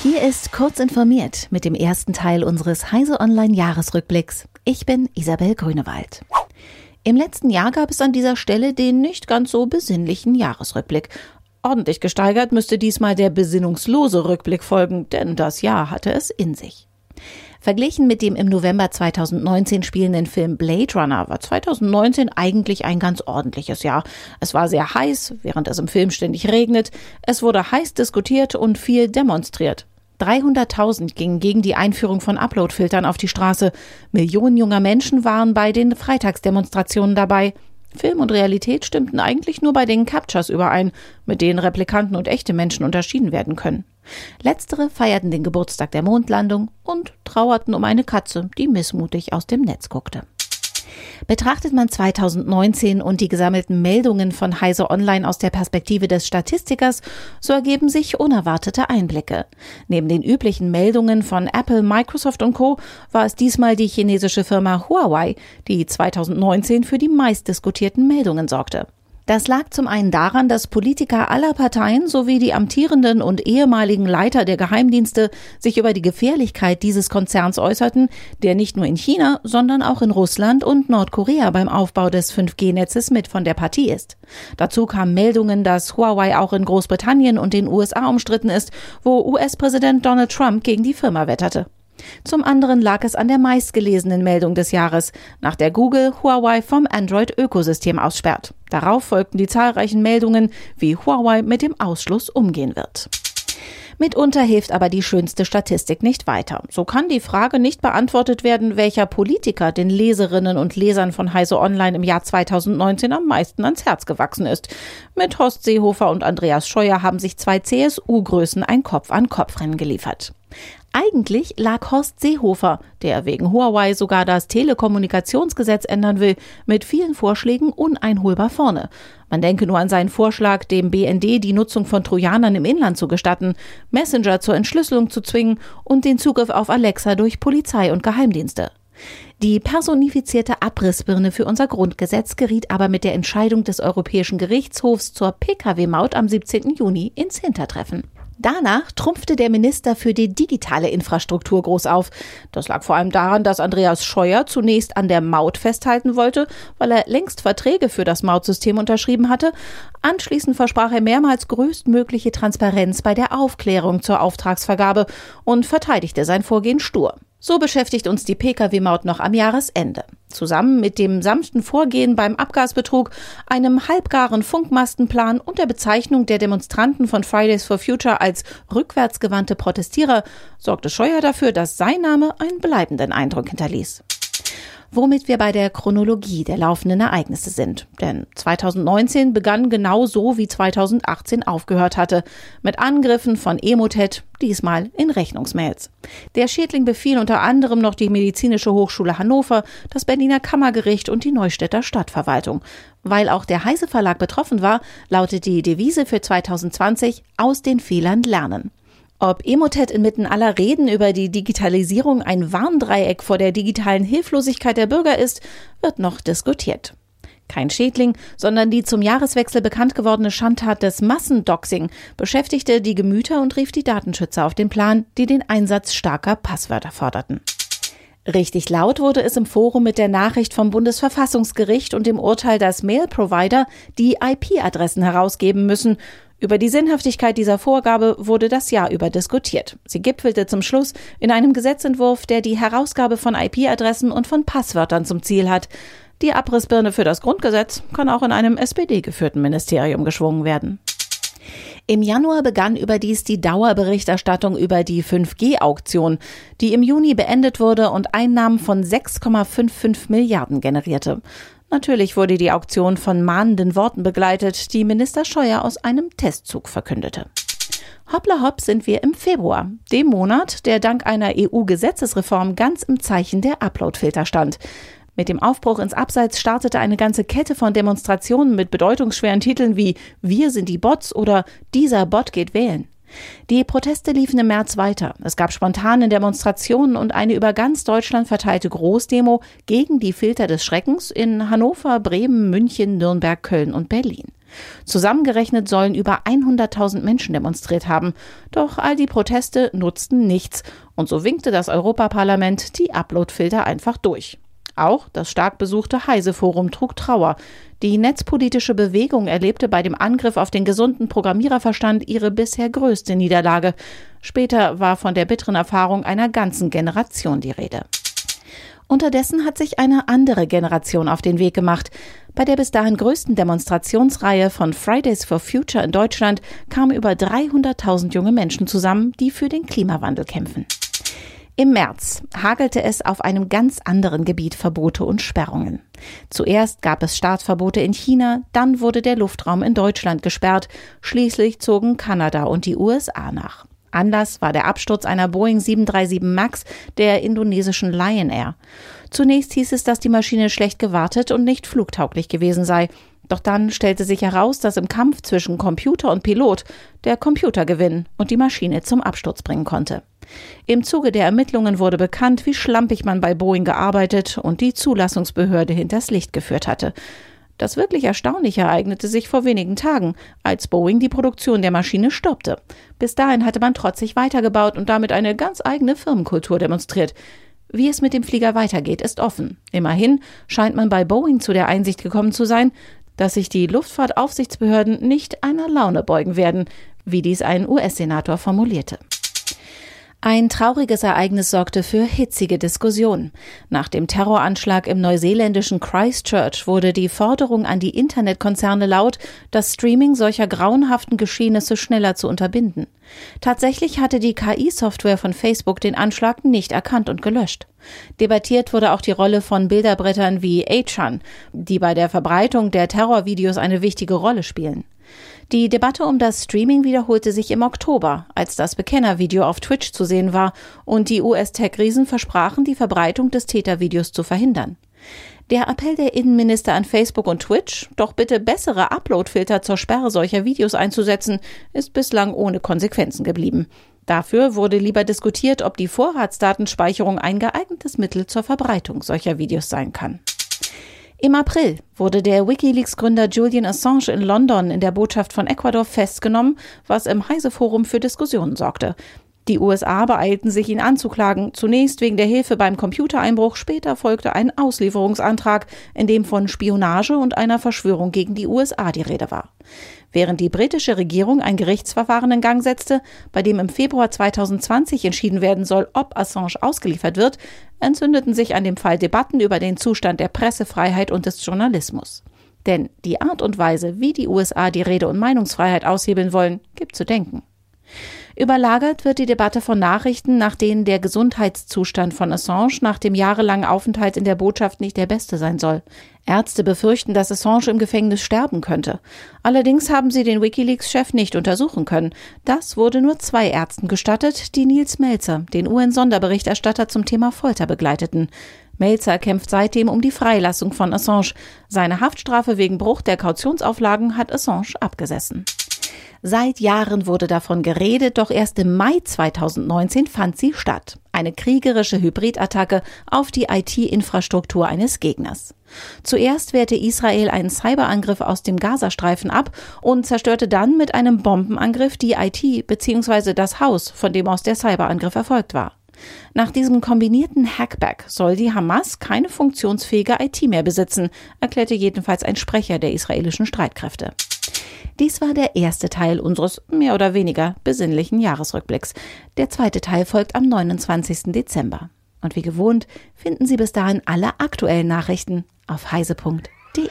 Hier ist kurz informiert mit dem ersten Teil unseres Heise Online Jahresrückblicks. Ich bin Isabel Grünewald. Im letzten Jahr gab es an dieser Stelle den nicht ganz so besinnlichen Jahresrückblick. Ordentlich gesteigert müsste diesmal der besinnungslose Rückblick folgen, denn das Jahr hatte es in sich. Verglichen mit dem im November 2019 spielenden Film Blade Runner war 2019 eigentlich ein ganz ordentliches Jahr. Es war sehr heiß, während es im Film ständig regnet. Es wurde heiß diskutiert und viel demonstriert. 300.000 gingen gegen die Einführung von Uploadfiltern auf die Straße. Millionen junger Menschen waren bei den Freitagsdemonstrationen dabei. Film und Realität stimmten eigentlich nur bei den Captures überein, mit denen Replikanten und echte Menschen unterschieden werden können. Letztere feierten den Geburtstag der Mondlandung und trauerten um eine Katze, die missmutig aus dem Netz guckte. Betrachtet man 2019 und die gesammelten Meldungen von Heise Online aus der Perspektive des Statistikers, so ergeben sich unerwartete Einblicke. Neben den üblichen Meldungen von Apple, Microsoft und Co. war es diesmal die chinesische Firma Huawei, die 2019 für die meistdiskutierten Meldungen sorgte. Das lag zum einen daran, dass Politiker aller Parteien sowie die amtierenden und ehemaligen Leiter der Geheimdienste sich über die Gefährlichkeit dieses Konzerns äußerten, der nicht nur in China, sondern auch in Russland und Nordkorea beim Aufbau des 5G-Netzes mit von der Partie ist. Dazu kamen Meldungen, dass Huawei auch in Großbritannien und den USA umstritten ist, wo US-Präsident Donald Trump gegen die Firma wetterte. Zum anderen lag es an der meistgelesenen Meldung des Jahres, nach der Google Huawei vom Android-Ökosystem aussperrt. Darauf folgten die zahlreichen Meldungen, wie Huawei mit dem Ausschluss umgehen wird. Mitunter hilft aber die schönste Statistik nicht weiter. So kann die Frage nicht beantwortet werden, welcher Politiker den Leserinnen und Lesern von Heise Online im Jahr 2019 am meisten ans Herz gewachsen ist. Mit Horst Seehofer und Andreas Scheuer haben sich zwei CSU-Größen ein Kopf-an-Kopf-Rennen geliefert. Eigentlich lag Horst Seehofer, der wegen Huawei sogar das Telekommunikationsgesetz ändern will, mit vielen Vorschlägen uneinholbar vorne. Man denke nur an seinen Vorschlag, dem BND die Nutzung von Trojanern im Inland zu gestatten, Messenger zur Entschlüsselung zu zwingen und den Zugriff auf Alexa durch Polizei und Geheimdienste. Die personifizierte Abrissbirne für unser Grundgesetz geriet aber mit der Entscheidung des Europäischen Gerichtshofs zur Pkw-Maut am 17. Juni ins Hintertreffen. Danach trumpfte der Minister für die digitale Infrastruktur groß auf. Das lag vor allem daran, dass Andreas Scheuer zunächst an der Maut festhalten wollte, weil er längst Verträge für das Mautsystem unterschrieben hatte. Anschließend versprach er mehrmals größtmögliche Transparenz bei der Aufklärung zur Auftragsvergabe und verteidigte sein Vorgehen stur. So beschäftigt uns die Pkw-Maut noch am Jahresende. Zusammen mit dem sanften Vorgehen beim Abgasbetrug, einem halbgaren Funkmastenplan und der Bezeichnung der Demonstranten von Fridays for Future als rückwärtsgewandte Protestierer sorgte Scheuer dafür, dass sein Name einen bleibenden Eindruck hinterließ womit wir bei der Chronologie der laufenden Ereignisse sind. Denn 2019 begann genau so, wie 2018 aufgehört hatte, mit Angriffen von Emotet, diesmal in Rechnungsmails. Der Schädling befiel unter anderem noch die Medizinische Hochschule Hannover, das Berliner Kammergericht und die Neustädter Stadtverwaltung. Weil auch der Heise Verlag betroffen war, lautet die Devise für 2020 aus den Fehlern lernen. Ob Emotet inmitten aller Reden über die Digitalisierung ein Warndreieck vor der digitalen Hilflosigkeit der Bürger ist, wird noch diskutiert. Kein Schädling, sondern die zum Jahreswechsel bekannt gewordene Schandtat des Massendoxing beschäftigte die Gemüter und rief die Datenschützer auf den Plan, die den Einsatz starker Passwörter forderten. Richtig laut wurde es im Forum mit der Nachricht vom Bundesverfassungsgericht und dem Urteil, dass Mail-Provider die IP-Adressen herausgeben müssen über die Sinnhaftigkeit dieser Vorgabe wurde das Jahr über diskutiert. Sie gipfelte zum Schluss in einem Gesetzentwurf, der die Herausgabe von IP-Adressen und von Passwörtern zum Ziel hat. Die Abrissbirne für das Grundgesetz kann auch in einem SPD-geführten Ministerium geschwungen werden. Im Januar begann überdies die Dauerberichterstattung über die 5G-Auktion, die im Juni beendet wurde und Einnahmen von 6,55 Milliarden generierte. Natürlich wurde die Auktion von mahnenden Worten begleitet, die Minister Scheuer aus einem Testzug verkündete. Hoppla hopp sind wir im Februar, dem Monat, der dank einer EU-Gesetzesreform ganz im Zeichen der Uploadfilter stand. Mit dem Aufbruch ins Abseits startete eine ganze Kette von Demonstrationen mit bedeutungsschweren Titeln wie Wir sind die Bots oder Dieser Bot geht wählen. Die Proteste liefen im März weiter. Es gab spontane Demonstrationen und eine über ganz Deutschland verteilte Großdemo gegen die Filter des Schreckens in Hannover, Bremen, München, Nürnberg, Köln und Berlin. Zusammengerechnet sollen über 100.000 Menschen demonstriert haben. Doch all die Proteste nutzten nichts. Und so winkte das Europaparlament die Uploadfilter einfach durch. Auch das stark besuchte Heise-Forum trug Trauer. Die netzpolitische Bewegung erlebte bei dem Angriff auf den gesunden Programmiererverstand ihre bisher größte Niederlage. Später war von der bitteren Erfahrung einer ganzen Generation die Rede. Unterdessen hat sich eine andere Generation auf den Weg gemacht. Bei der bis dahin größten Demonstrationsreihe von Fridays for Future in Deutschland kamen über 300.000 junge Menschen zusammen, die für den Klimawandel kämpfen. Im März hagelte es auf einem ganz anderen Gebiet Verbote und Sperrungen. Zuerst gab es Startverbote in China, dann wurde der Luftraum in Deutschland gesperrt, schließlich zogen Kanada und die USA nach. Anlass war der Absturz einer Boeing 737 MAX der indonesischen Lion Air. Zunächst hieß es, dass die Maschine schlecht gewartet und nicht flugtauglich gewesen sei. Doch dann stellte sich heraus, dass im Kampf zwischen Computer und Pilot der Computer gewinnen und die Maschine zum Absturz bringen konnte. Im Zuge der Ermittlungen wurde bekannt, wie schlampig man bei Boeing gearbeitet und die Zulassungsbehörde hinters Licht geführt hatte. Das wirklich Erstaunliche ereignete sich vor wenigen Tagen, als Boeing die Produktion der Maschine stoppte. Bis dahin hatte man trotzig weitergebaut und damit eine ganz eigene Firmenkultur demonstriert. Wie es mit dem Flieger weitergeht, ist offen. Immerhin scheint man bei Boeing zu der Einsicht gekommen zu sein, dass sich die Luftfahrtaufsichtsbehörden nicht einer Laune beugen werden, wie dies ein US-Senator formulierte. Ein trauriges Ereignis sorgte für hitzige Diskussionen. Nach dem Terroranschlag im neuseeländischen Christchurch wurde die Forderung an die Internetkonzerne laut, das Streaming solcher grauenhaften Geschehnisse schneller zu unterbinden. Tatsächlich hatte die KI-Software von Facebook den Anschlag nicht erkannt und gelöscht. Debattiert wurde auch die Rolle von Bilderbrettern wie 8chan, die bei der Verbreitung der Terrorvideos eine wichtige Rolle spielen. Die Debatte um das Streaming wiederholte sich im Oktober, als das Bekennervideo auf Twitch zu sehen war und die US-Tech-Riesen versprachen, die Verbreitung des Tätervideos zu verhindern. Der Appell der Innenminister an Facebook und Twitch, doch bitte bessere Uploadfilter zur Sperre solcher Videos einzusetzen, ist bislang ohne Konsequenzen geblieben. Dafür wurde lieber diskutiert, ob die Vorratsdatenspeicherung ein geeignetes Mittel zur Verbreitung solcher Videos sein kann. Im April wurde der Wikileaks-Gründer Julian Assange in London in der Botschaft von Ecuador festgenommen, was im Heise-Forum für Diskussionen sorgte. Die USA beeilten sich, ihn anzuklagen, zunächst wegen der Hilfe beim Computereinbruch, später folgte ein Auslieferungsantrag, in dem von Spionage und einer Verschwörung gegen die USA die Rede war. Während die britische Regierung ein Gerichtsverfahren in Gang setzte, bei dem im Februar 2020 entschieden werden soll, ob Assange ausgeliefert wird, entzündeten sich an dem Fall Debatten über den Zustand der Pressefreiheit und des Journalismus. Denn die Art und Weise, wie die USA die Rede- und Meinungsfreiheit aushebeln wollen, gibt zu denken. Überlagert wird die Debatte von Nachrichten, nach denen der Gesundheitszustand von Assange nach dem jahrelangen Aufenthalt in der Botschaft nicht der beste sein soll. Ärzte befürchten, dass Assange im Gefängnis sterben könnte. Allerdings haben sie den Wikileaks-Chef nicht untersuchen können. Das wurde nur zwei Ärzten gestattet, die Nils Melzer, den UN-Sonderberichterstatter zum Thema Folter begleiteten. Melzer kämpft seitdem um die Freilassung von Assange. Seine Haftstrafe wegen Bruch der Kautionsauflagen hat Assange abgesessen. Seit Jahren wurde davon geredet, doch erst im Mai 2019 fand sie statt. Eine kriegerische Hybridattacke auf die IT-Infrastruktur eines Gegners. Zuerst wehrte Israel einen Cyberangriff aus dem Gazastreifen ab und zerstörte dann mit einem Bombenangriff die IT bzw. das Haus, von dem aus der Cyberangriff erfolgt war. Nach diesem kombinierten Hackback soll die Hamas keine funktionsfähige IT mehr besitzen, erklärte jedenfalls ein Sprecher der israelischen Streitkräfte. Dies war der erste Teil unseres mehr oder weniger besinnlichen Jahresrückblicks. Der zweite Teil folgt am 29. Dezember. Und wie gewohnt finden Sie bis dahin alle aktuellen Nachrichten auf heise.de.